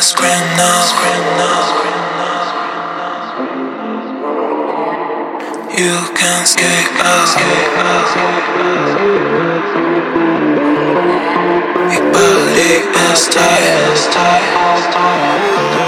Scream now. You can. Your body is tight. Are you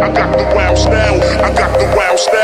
I got the wow style. I got the wow style.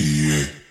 Yeah.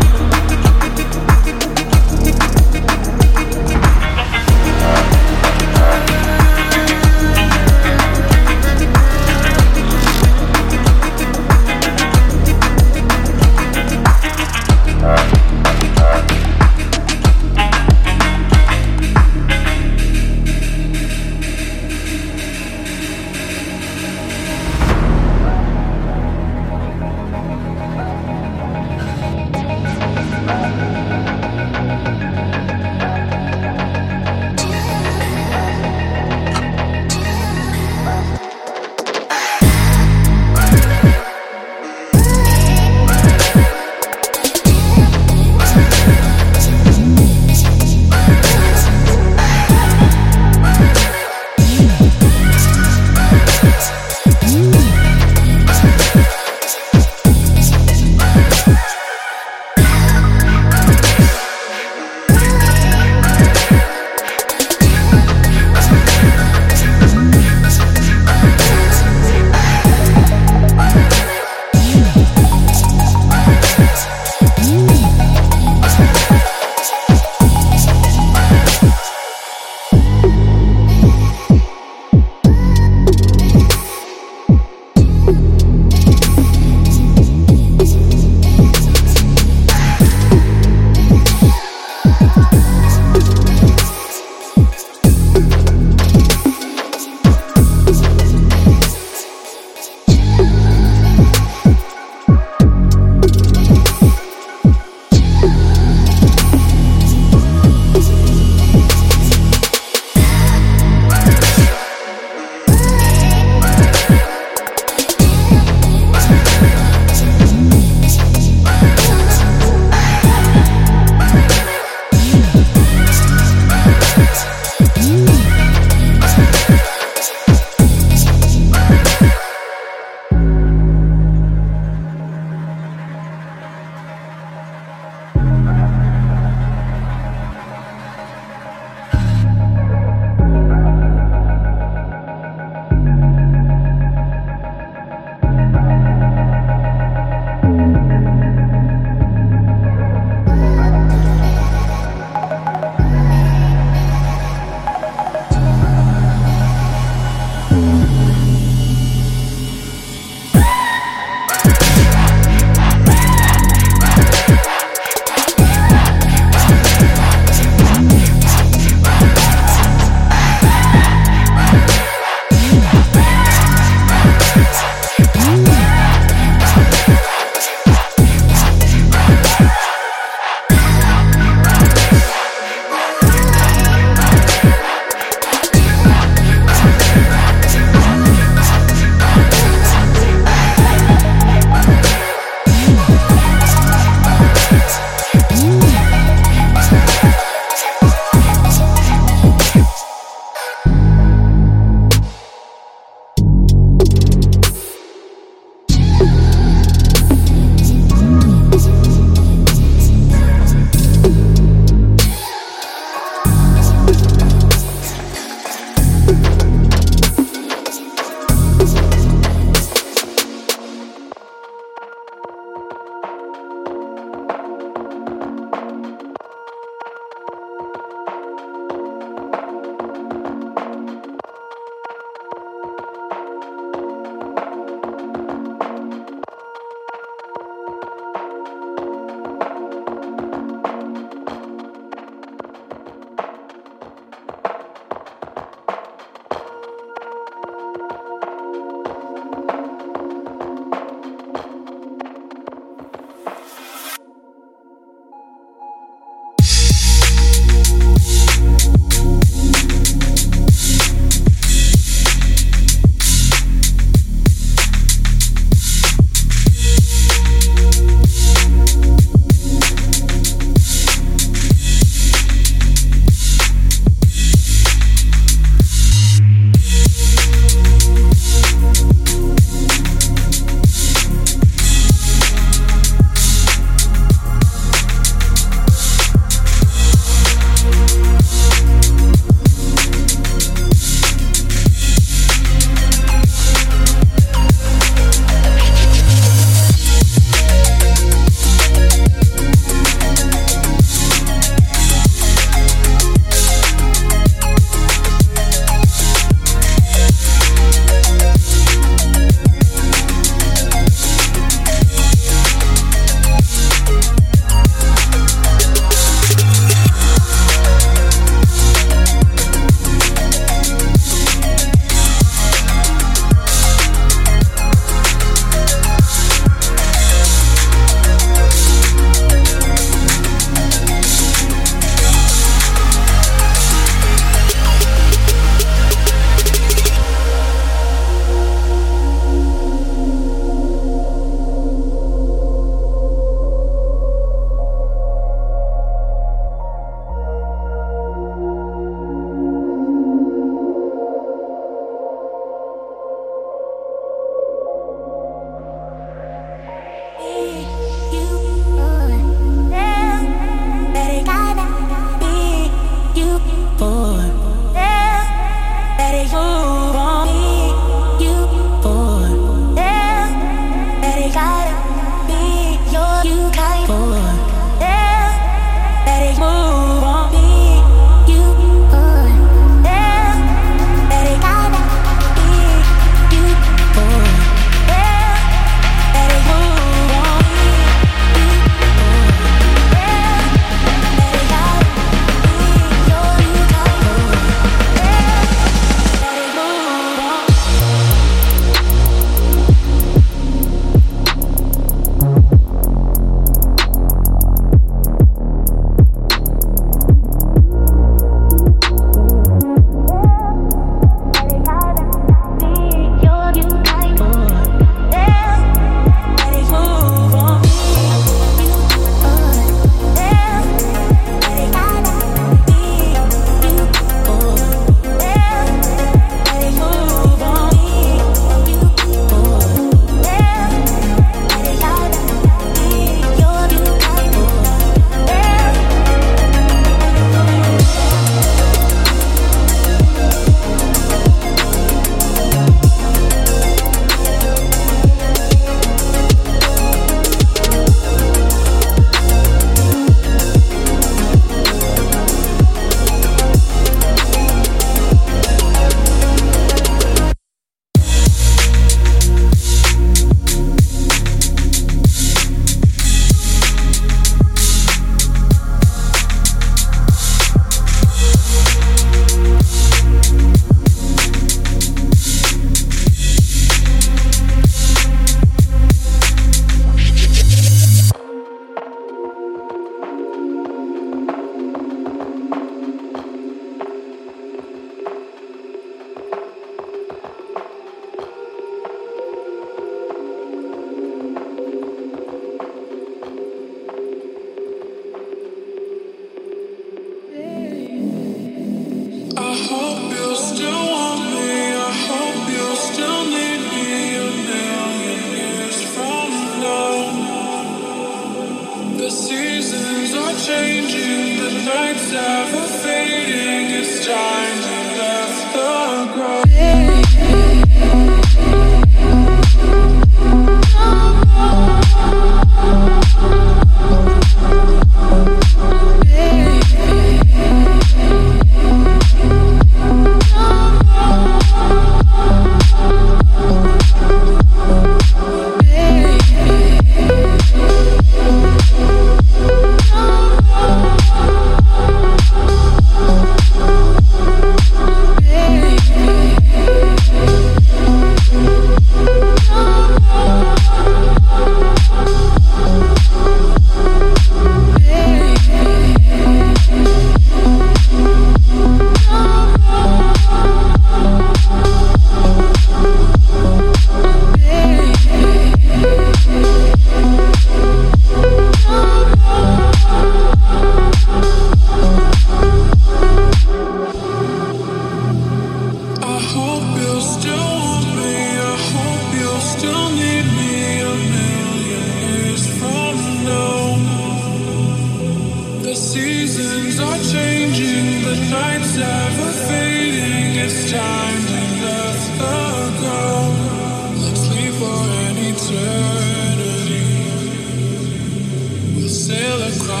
Is there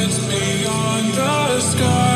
anything you